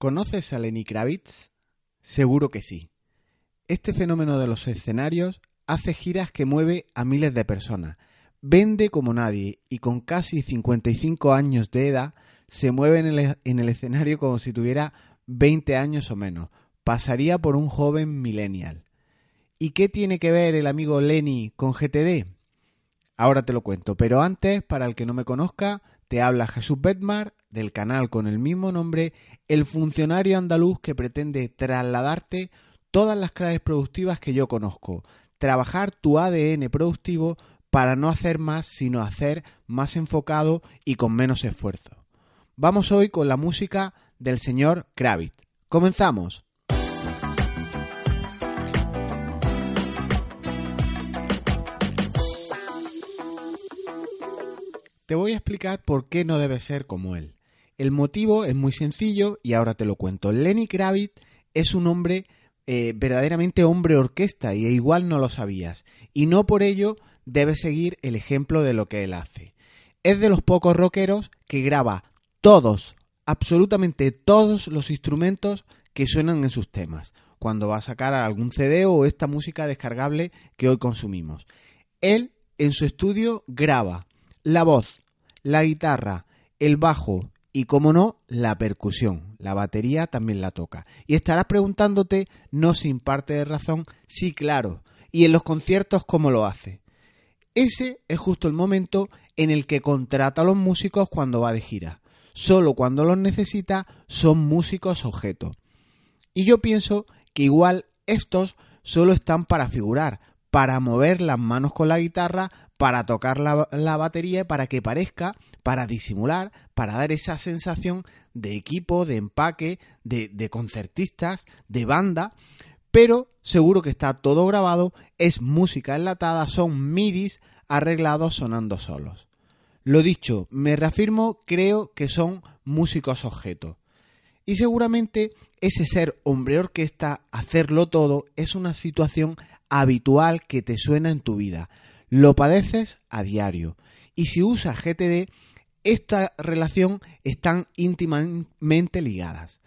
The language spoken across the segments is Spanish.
¿Conoces a Lenny Kravitz? Seguro que sí. Este fenómeno de los escenarios hace giras que mueve a miles de personas, vende como nadie y con casi 55 años de edad se mueve en el, en el escenario como si tuviera 20 años o menos. Pasaría por un joven millennial. ¿Y qué tiene que ver el amigo Lenny con GTD? Ahora te lo cuento, pero antes, para el que no me conozca, te habla Jesús Bedmar del canal con el mismo nombre, el funcionario andaluz que pretende trasladarte todas las claves productivas que yo conozco, trabajar tu ADN productivo para no hacer más, sino hacer más enfocado y con menos esfuerzo. Vamos hoy con la música del señor Kravitz. Comenzamos. Te voy a explicar por qué no debe ser como él. El motivo es muy sencillo y ahora te lo cuento. Lenny Kravitz es un hombre eh, verdaderamente hombre orquesta y igual no lo sabías. Y no por ello debes seguir el ejemplo de lo que él hace. Es de los pocos rockeros que graba todos, absolutamente todos los instrumentos que suenan en sus temas, cuando va a sacar algún CD o esta música descargable que hoy consumimos. Él en su estudio graba la voz, la guitarra, el bajo y, como no, la percusión. La batería también la toca. Y estarás preguntándote, no sin parte de razón, sí, claro. ¿Y en los conciertos cómo lo hace? Ese es justo el momento en el que contrata a los músicos cuando va de gira. Solo cuando los necesita son músicos objeto. Y yo pienso que igual estos solo están para figurar, para mover las manos con la guitarra, para tocar la, batería para que parezca, para disimular, para dar esa sensación de equipo, de empaque, de, de concertistas, de banda, pero seguro que está todo grabado, es música enlatada, son midis arreglados sonando solos. Lo dicho, me reafirmo, creo que son músicos objeto. Y seguramente ese ser hombre orquesta, hacerlo todo, es una situación habitual que te suena en tu vida lo padeces a diario. Y si usas GTD, esta relación están íntimamente ligadas.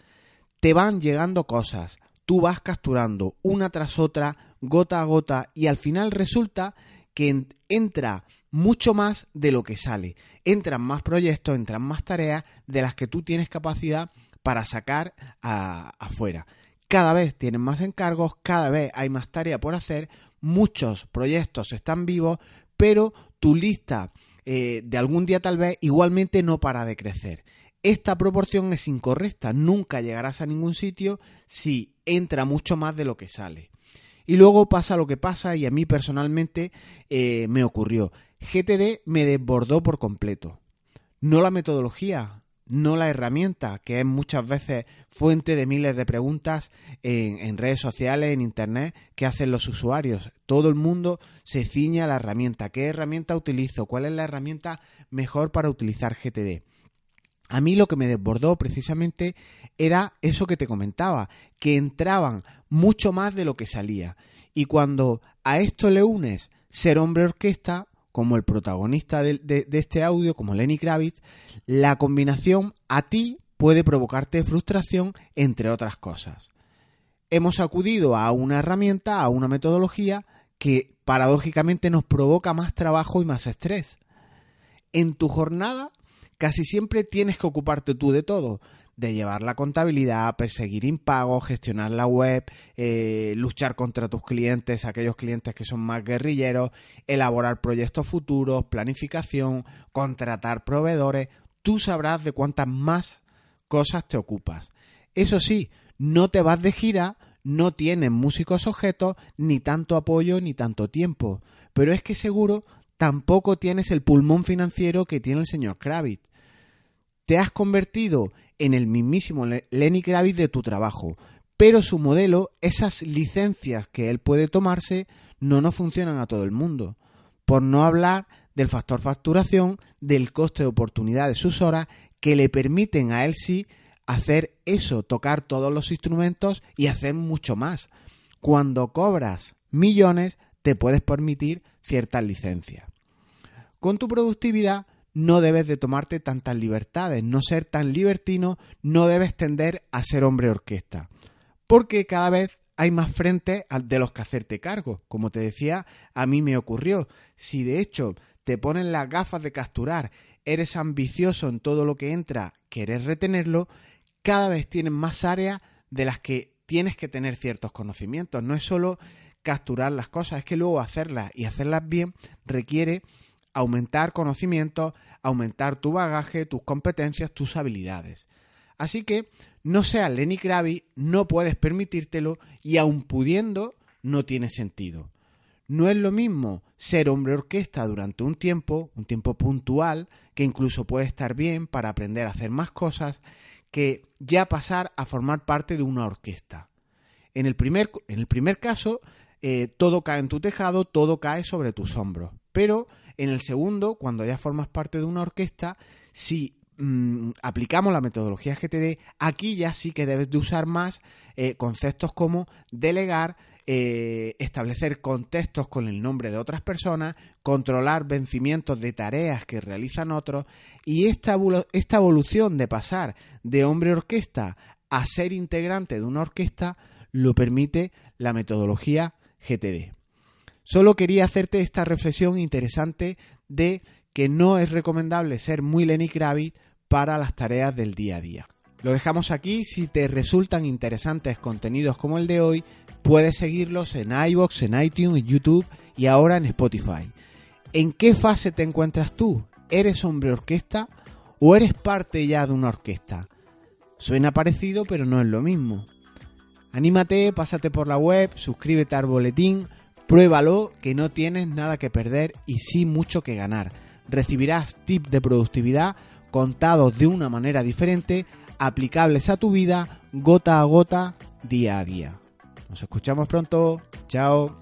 Te van llegando cosas, tú vas capturando una tras otra, gota a gota, y al final resulta que entra mucho más de lo que sale. Entran más proyectos, entran más tareas de las que tú tienes capacidad para sacar afuera. Cada vez tienes más encargos, cada vez hay más tarea por hacer, muchos proyectos están vivos, pero tu lista eh, de algún día tal vez igualmente no para de crecer. Esta proporción es incorrecta, nunca llegarás a ningún sitio si entra mucho más de lo que sale. Y luego pasa lo que pasa y a mí personalmente eh, me ocurrió. GTD me desbordó por completo. No la metodología, no la herramienta, que es muchas veces fuente de miles de preguntas en, redes sociales, en Internet, que hacen los usuarios. Todo el mundo se ciñe a la herramienta. ¿Qué herramienta utilizo? ¿Cuál es la herramienta mejor para utilizar GTD? A mí lo que me desbordó precisamente era eso que te comentaba, que entraban mucho más de lo que salía. Y cuando a esto le unes ser hombre orquesta, como el protagonista de, este audio, como Lenny Kravitz, la combinación a ti puede provocarte frustración, entre otras cosas. Hemos acudido a una herramienta, a una metodología que paradójicamente nos provoca más trabajo y más estrés. En tu jornada casi siempre tienes que ocuparte tú de todo, de llevar la contabilidad, perseguir impagos, gestionar la web, eh, luchar contra tus clientes, aquellos clientes que son más guerrilleros, elaborar proyectos futuros, planificación, contratar proveedores. Tú sabrás de cuántas más cosas te ocupas. Eso sí, no te vas de gira, no tienes músicos objetos, ni tanto apoyo, ni tanto tiempo. Pero es que seguro tampoco tienes el pulmón financiero que tiene el señor Kravitz. Te has convertido en el mismísimo Lenny Kravitz de tu trabajo, pero su modelo, esas licencias que él puede tomarse, no nos funcionan a todo el mundo. Por no hablar del factor facturación, del coste de oportunidad de sus horas, que le permiten a él sí hacer eso, tocar todos los instrumentos y hacer mucho más. Cuando cobras millones, te puedes permitir ciertas licencias. Con tu productividad no debes de tomarte tantas libertades, no ser tan libertino, no debes tender a ser hombre orquesta. Porque cada vez hay más frentes de los que hacerte cargo. Como te decía, a mí me ocurrió. Si de hecho te ponen las gafas de capturar, eres ambicioso en todo lo que entra, querés retenerlo, cada vez tienes más áreas de las que tienes que tener ciertos conocimientos. No es solo capturar las cosas, es que luego hacerlas y hacerlas bien requiere aumentar conocimientos, aumentar tu bagaje, tus competencias, tus habilidades. Así que no seas Lenny Kravitz, no puedes permitírtelo y aun pudiendo no tiene sentido. No es lo mismo ser hombre orquesta durante un tiempo, un tiempo puntual, que incluso puede estar bien para aprender a hacer más cosas, que ya pasar a formar parte de una orquesta. En el primer, en el primer caso, eh, todo cae en tu tejado, todo cae sobre tus hombros. Pero en el segundo, cuando ya formas parte de una orquesta, si mm, aplicamos la metodología GTD, aquí ya sí que debes de usar más eh, conceptos como delegar, eh, establecer contextos con el nombre de otras personas, controlar vencimientos de tareas que realizan otros y esta, esta evolución de pasar de hombre orquesta a ser integrante de una orquesta lo permite la metodología GTD. Solo quería hacerte esta reflexión interesante de que no es recomendable ser muy Lenny Kravitz para las tareas del día a día. Lo dejamos aquí, si te resultan interesantes contenidos como el de hoy, puedes seguirlos en iBox, en iTunes, en YouTube y ahora en Spotify. ¿En qué fase te encuentras tú? ¿Eres hombre orquesta o eres parte ya de una orquesta? Suena parecido, pero no es lo mismo. Anímate, pásate por la web, suscríbete al boletín, pruébalo que no tienes nada que perder y sí mucho que ganar. Recibirás tips de productividad contados de una manera diferente, aplicables a tu vida, gota a gota, día a día. Nos escuchamos pronto. Chao.